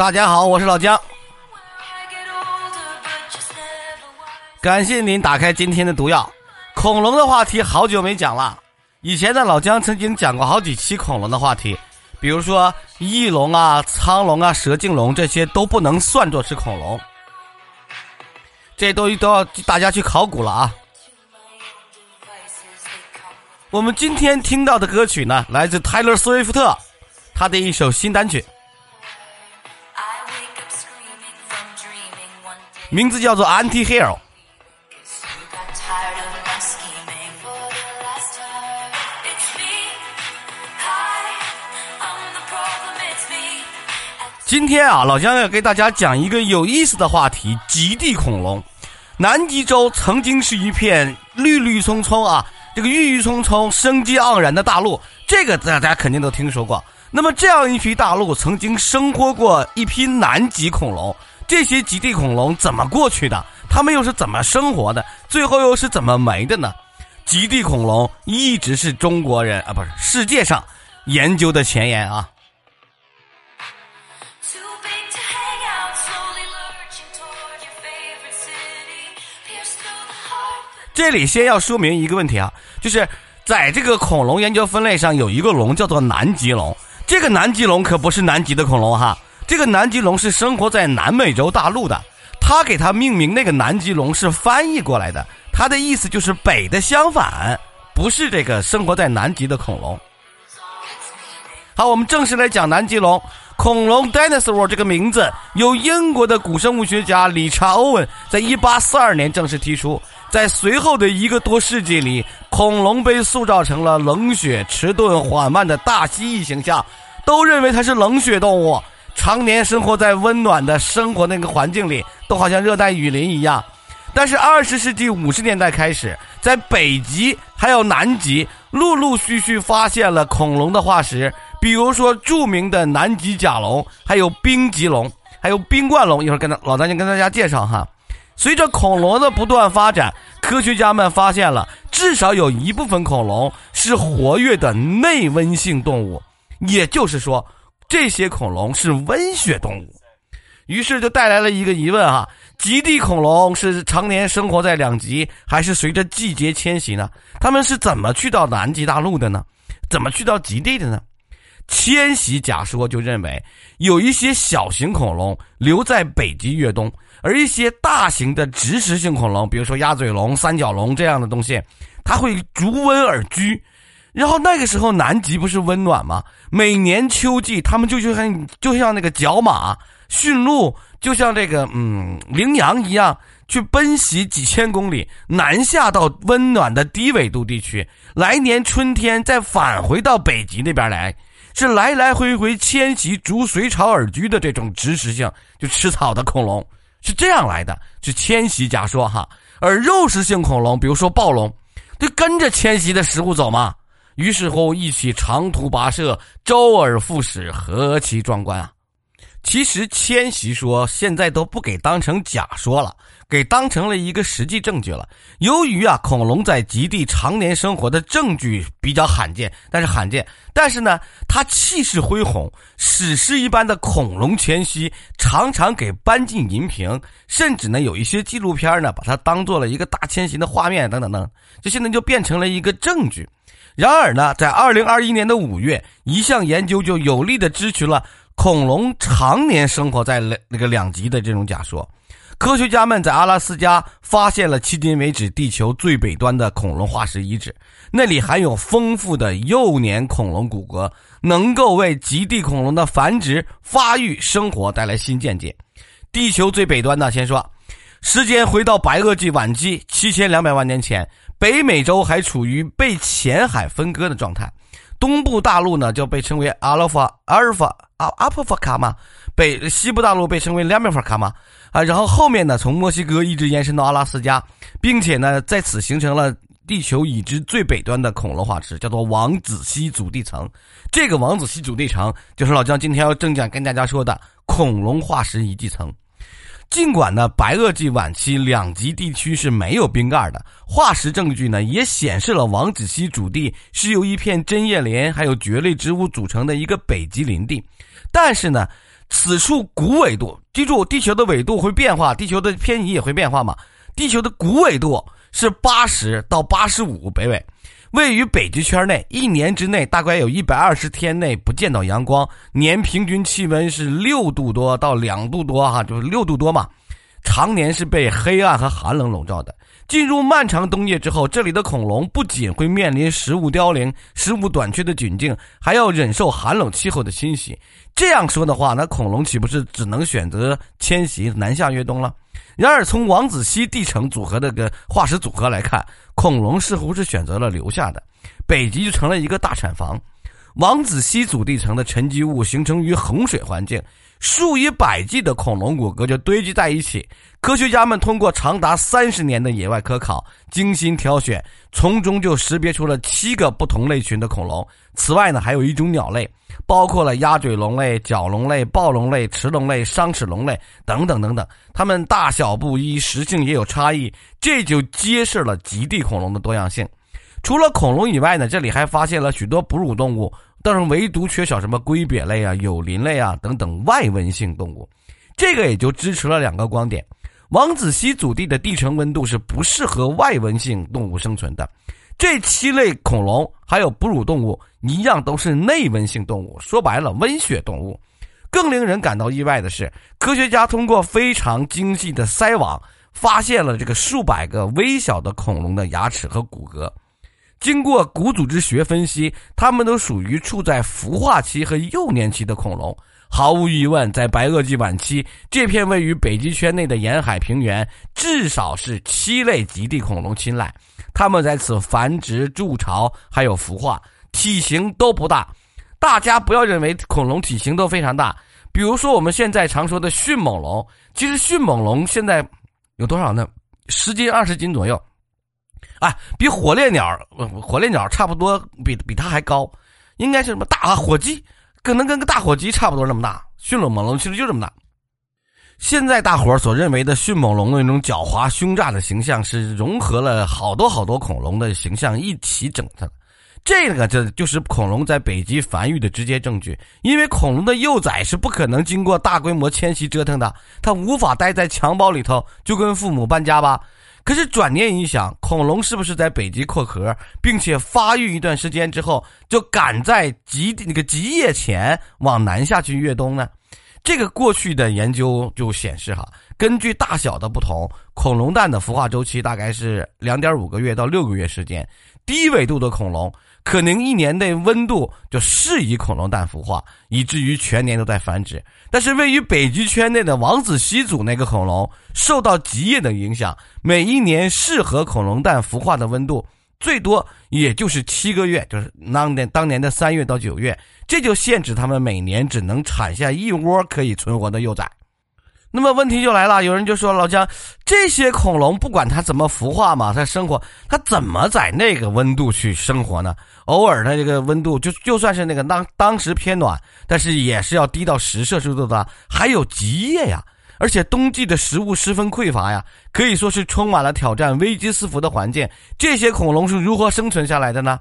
大家好，我是老姜。感谢您打开今天的毒药，恐龙的话题好久没讲了。以前的老姜曾经讲过好几期恐龙的话题，比如说翼龙啊、苍龙啊、蛇颈龙这些都不能算作是恐龙，这都都要大家去考古了啊。我们今天听到的歌曲呢，来自泰勒·斯威夫特，他的一首新单曲。名字叫做 Anti-Hero。今天啊，老姜要给大家讲一个有意思的话题——极地恐龙。南极洲曾经是一片绿绿葱葱啊，这个郁郁葱葱、生机盎然的大陆，这个大家肯定都听说过。那么，这样一批大陆曾经生活过一批南极恐龙。这些极地恐龙怎么过去的？它们又是怎么生活的？最后又是怎么没的呢？极地恐龙一直是中国人啊，不是世界上研究的前沿啊。这里先要说明一个问题啊，就是在这个恐龙研究分类上有一个龙叫做南极龙，这个南极龙可不是南极的恐龙哈。这个南极龙是生活在南美洲大陆的，他给它命名那个南极龙是翻译过来的，它的意思就是北的相反，不是这个生活在南极的恐龙。好，我们正式来讲南极龙。恐龙 dinosaur 这个名字由英国的古生物学家理查·欧文在一八四二年正式提出，在随后的一个多世纪里，恐龙被塑造成了冷血、迟钝、缓慢的大蜥蜴形象，都认为它是冷血动物。常年生活在温暖的生活那个环境里，都好像热带雨林一样。但是二十世纪五十年代开始，在北极还有南极，陆陆续续发现了恐龙的化石，比如说著名的南极甲龙，还有冰棘龙，还有冰冠龙。一会儿跟老大娘跟大家介绍哈。随着恐龙的不断发展，科学家们发现了至少有一部分恐龙是活跃的内温性动物，也就是说。这些恐龙是温血动物，于是就带来了一个疑问哈：极地恐龙是常年生活在两极，还是随着季节迁徙呢？它们是怎么去到南极大陆的呢？怎么去到极地的呢？迁徙假说就认为，有一些小型恐龙留在北极越冬，而一些大型的植食性恐龙，比如说鸭嘴龙、三角龙这样的东西，它会逐温而居。然后那个时候南极不是温暖吗？每年秋季，他们就就像就像那个角马驯鹿，就像这个嗯羚羊一样，去奔袭几千公里，南下到温暖的低纬度地区，来年春天再返回到北极那边来，是来来回回迁徙，逐水草而居的这种植食性，就吃草的恐龙是这样来的，是迁徙假说哈。而肉食性恐龙，比如说暴龙，就跟着迁徙的食物走嘛。于是乎，一起长途跋涉，周而复始，何其壮观啊！其实，迁徙说现在都不给当成假说了，给当成了一个实际证据了。由于啊，恐龙在极地常年生活的证据比较罕见，但是罕见，但是呢，它气势恢宏，史诗一般的恐龙迁徙常常给搬进银屏，甚至呢，有一些纪录片呢，把它当做了一个大迁徙的画面，等等等，这现在就变成了一个证据。然而呢，在二零二一年的五月，一项研究就有力的支持了恐龙常年生活在那个两极的这种假说。科学家们在阿拉斯加发现了迄今为止地球最北端的恐龙化石遗址，那里含有丰富的幼年恐龙骨骼，能够为极地恐龙的繁殖、发育、生活带来新见解。地球最北端呢，先说，时间回到白垩纪晚期七千两百万年前。北美洲还处于被浅海分割的状态，东部大陆呢就被称为阿拉法阿尔法阿阿普法卡嘛，北西部大陆被称为两米法卡嘛啊，然后后面呢从墨西哥一直延伸到阿拉斯加，并且呢在此形成了地球已知最北端的恐龙化石，叫做王子溪祖地层。这个王子溪祖地层就是老姜今天要正讲跟大家说的恐龙化石遗迹层。尽管呢，白垩纪晚期两极地区是没有冰盖的，化石证据呢也显示了王子溪主地是由一片针叶林还有蕨类植物组成的一个北极林地。但是呢，此处古纬度，记住，地球的纬度会变化，地球的偏移也会变化嘛。地球的古纬度是八十到八十五北纬，位于北极圈内，一年之内大概有一百二十天内不见到阳光，年平均气温是六度多到两度多哈，就是六度多嘛。常年是被黑暗和寒冷笼罩的。进入漫长冬夜之后，这里的恐龙不仅会面临食物凋零、食物短缺的窘境，还要忍受寒冷气候的侵袭。这样说的话，那恐龙岂不是只能选择迁徙南下越冬了？然而，从王子烯地层组合的个化石组合来看，恐龙似乎是选择了留下的。北极就成了一个大产房。王子烯组地层的沉积物形成于衡水环境。数以百计的恐龙骨骼就堆积在一起，科学家们通过长达三十年的野外科考，精心挑选，从中就识别出了七个不同类群的恐龙。此外呢，还有一种鸟类，包括了鸭嘴龙类、角龙类、暴龙类、驰龙类、商齿龙类等等等等，它们大小不一，食性也有差异，这就揭示了极地恐龙的多样性。除了恐龙以外呢，这里还发现了许多哺乳动物。但是唯独缺少什么龟鳖类啊、有鳞类啊等等外温性动物，这个也就支持了两个观点：王子溪祖地的地层温度是不适合外温性动物生存的。这七类恐龙还有哺乳动物一样都是内温性动物，说白了温血动物。更令人感到意外的是，科学家通过非常精细的筛网，发现了这个数百个微小的恐龙的牙齿和骨骼。经过古组织学分析，它们都属于处在孵化期和幼年期的恐龙。毫无疑问，在白垩纪晚期，这片位于北极圈内的沿海平原，至少是七类极地恐龙青睐。它们在此繁殖、筑巢，还有孵化，体型都不大。大家不要认为恐龙体型都非常大。比如说我们现在常说的迅猛龙，其实迅猛龙现在有多少呢？十斤、二十斤左右。哎，比火烈鸟，火烈鸟差不多，比比它还高，应该是什么大火鸡，可能跟个大火鸡差不多那么大。迅猛猛龙其实就这么大。现在大伙儿所认为的迅猛龙的那种狡猾凶诈的形象，是融合了好多好多恐龙的形象一起整的。这个这就是恐龙在北极繁育的直接证据，因为恐龙的幼崽是不可能经过大规模迁徙折腾的，它无法待在襁褓里头，就跟父母搬家吧。可是转念一想，恐龙是不是在北极扩壳，并且发育一段时间之后，就赶在极那个极夜前往南下去越冬呢？这个过去的研究就显示，哈，根据大小的不同，恐龙蛋的孵化周期大概是两点五个月到六个月时间，低纬度的恐龙。可能一年内温度就适宜恐龙蛋孵化，以至于全年都在繁殖。但是位于北极圈内的王子烯组那个恐龙，受到极夜的影响，每一年适合恐龙蛋孵化的温度最多也就是七个月，就是当年当年的三月到九月，这就限制它们每年只能产下一窝可以存活的幼崽。那么问题就来了，有人就说老姜，这些恐龙不管它怎么孵化嘛，它生活，它怎么在那个温度去生活呢？偶尔的这个温度就就算是那个当当时偏暖，但是也是要低到十摄氏度的，还有极夜呀，而且冬季的食物十分匮乏呀，可以说是充满了挑战、危机四伏的环境。这些恐龙是如何生存下来的呢？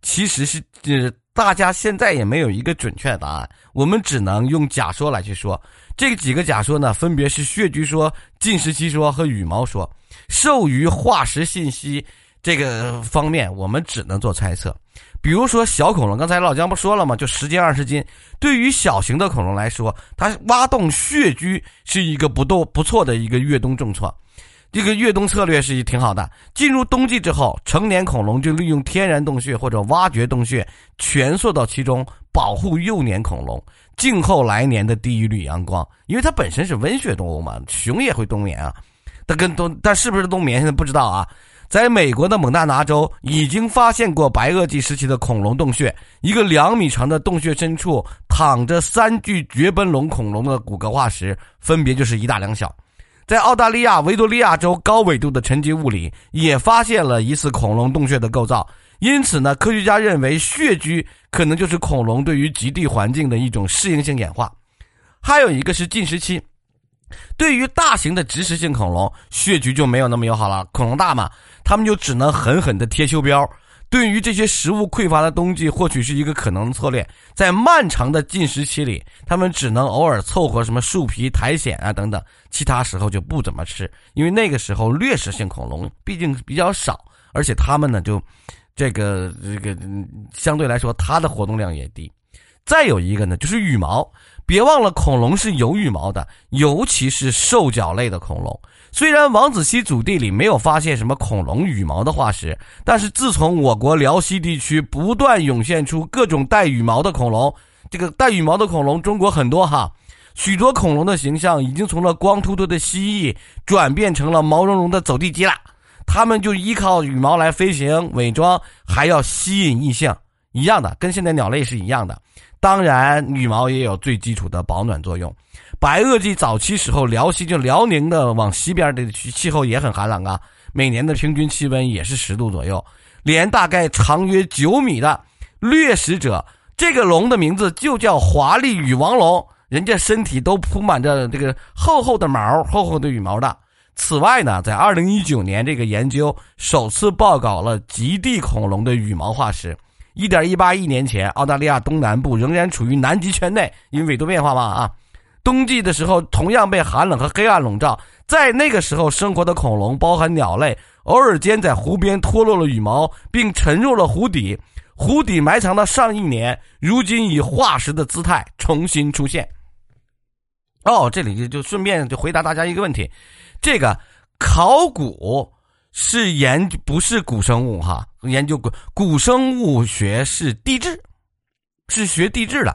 其实是呃，大家现在也没有一个准确答案，我们只能用假说来去说。这几个假说呢，分别是穴居说、进食期说和羽毛说。受于化石信息这个方面，我们只能做猜测。比如说小恐龙，刚才老姜不说了吗？就十斤二十斤。对于小型的恐龙来说，它挖洞穴居是一个不动不错的一个越冬重创。这个越冬策略是挺好的。进入冬季之后，成年恐龙就利用天然洞穴或者挖掘洞穴蜷缩到其中，保护幼年恐龙。静候来年的第一缕阳光，因为它本身是温血动物嘛，熊也会冬眠啊。它跟冬，但是不是冬眠现在不知道啊。在美国的蒙大拿州已经发现过白垩纪时期的恐龙洞穴，一个两米长的洞穴深处躺着三具绝奔龙恐龙的骨骼化石，分别就是一大两小。在澳大利亚维多利亚州高纬度的沉积物里，也发现了疑似恐龙洞穴的构造。因此呢，科学家认为穴居可能就是恐龙对于极地环境的一种适应性演化。还有一个是近时期，对于大型的植食性恐龙，穴居就没有那么友好了。恐龙大嘛，他们就只能狠狠的贴修标。对于这些食物匮乏的冬季，或许是一个可能的策略。在漫长的进食期里，它们只能偶尔凑合什么树皮、苔藓啊等等，其他时候就不怎么吃，因为那个时候掠食性恐龙毕竟比较少，而且它们呢就这个这个相对来说它的活动量也低。再有一个呢，就是羽毛。别忘了，恐龙是有羽毛的，尤其是兽脚类的恐龙。虽然王子溪祖地里没有发现什么恐龙羽毛的化石，但是自从我国辽西地区不断涌现出各种带羽毛的恐龙，这个带羽毛的恐龙中国很多哈，许多恐龙的形象已经从了光秃秃的蜥蜴转变成了毛茸茸的走地鸡了。它们就依靠羽毛来飞行、伪装，还要吸引异性，一样的，跟现在鸟类是一样的。当然，羽毛也有最基础的保暖作用。白垩纪早期时候，辽西就辽宁的往西边的区气候也很寒冷啊，每年的平均气温也是十度左右。连大概长约九米的掠食者，这个龙的名字就叫华丽羽王龙，人家身体都铺满着这个厚厚的毛、厚厚的羽毛的。此外呢，在二零一九年，这个研究首次报告了极地恐龙的羽毛化石。一点一八亿年前，澳大利亚东南部仍然处于南极圈内，因为纬度变化嘛啊。冬季的时候，同样被寒冷和黑暗笼罩。在那个时候生活的恐龙，包含鸟类，偶尔间在湖边脱落了羽毛，并沉入了湖底。湖底埋藏了上亿年，如今以化石的姿态重新出现。哦，这里就就顺便就回答大家一个问题：这个考古。是研不是古生物哈，研究古古生物学是地质，是学地质的。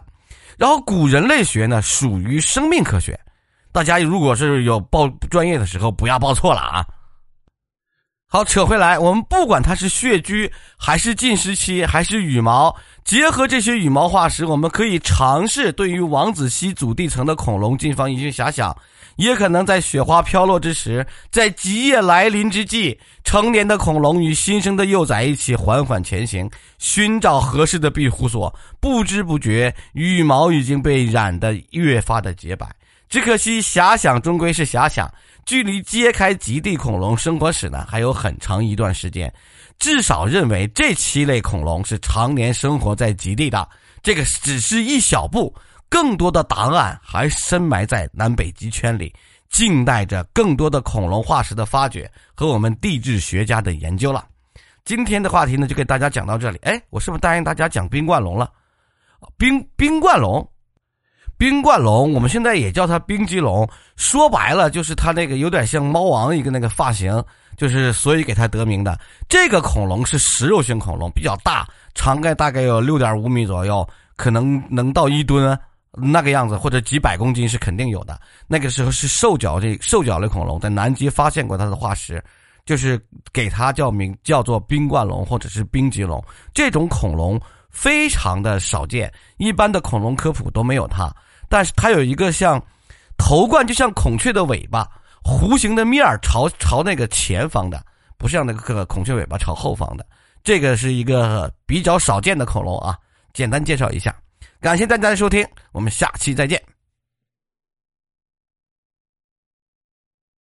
然后古人类学呢属于生命科学。大家如果是有报专业的时候，不要报错了啊。好，扯回来，我们不管它是穴居还是近食期还是羽毛，结合这些羽毛化石，我们可以尝试对于王子溪祖地层的恐龙进行一些遐想。也可能在雪花飘落之时，在极夜来临之际，成年的恐龙与新生的幼崽一起缓缓前行，寻找合适的庇护所。不知不觉，羽毛已经被染得越发的洁白。只可惜，遐想终归是遐想，距离揭开极地恐龙生活史呢，还有很长一段时间。至少认为这七类恐龙是常年生活在极地的，这个只是一小步。更多的答案还深埋在南北极圈里，静待着更多的恐龙化石的发掘和我们地质学家的研究了。今天的话题呢，就给大家讲到这里。哎，我是不是答应大家讲冰冠龙了？冰冰冠龙，冰冠龙，我们现在也叫它冰棘龙。说白了，就是它那个有点像猫王一个那个发型，就是所以给它得名的。这个恐龙是食肉性恐龙，比较大，长概大概有六点五米左右，可能能到一吨。那个样子或者几百公斤是肯定有的。那个时候是兽脚这兽脚类恐龙，在南极发现过它的化石，就是给它叫名叫做冰冠龙或者是冰棘龙。这种恐龙非常的少见，一般的恐龙科普都没有它。但是它有一个像头冠，就像孔雀的尾巴，弧形的面儿朝朝那个前方的，不像那个孔雀尾巴朝后方的。这个是一个比较少见的恐龙啊，简单介绍一下。感谢大家的收听，我们下期再见。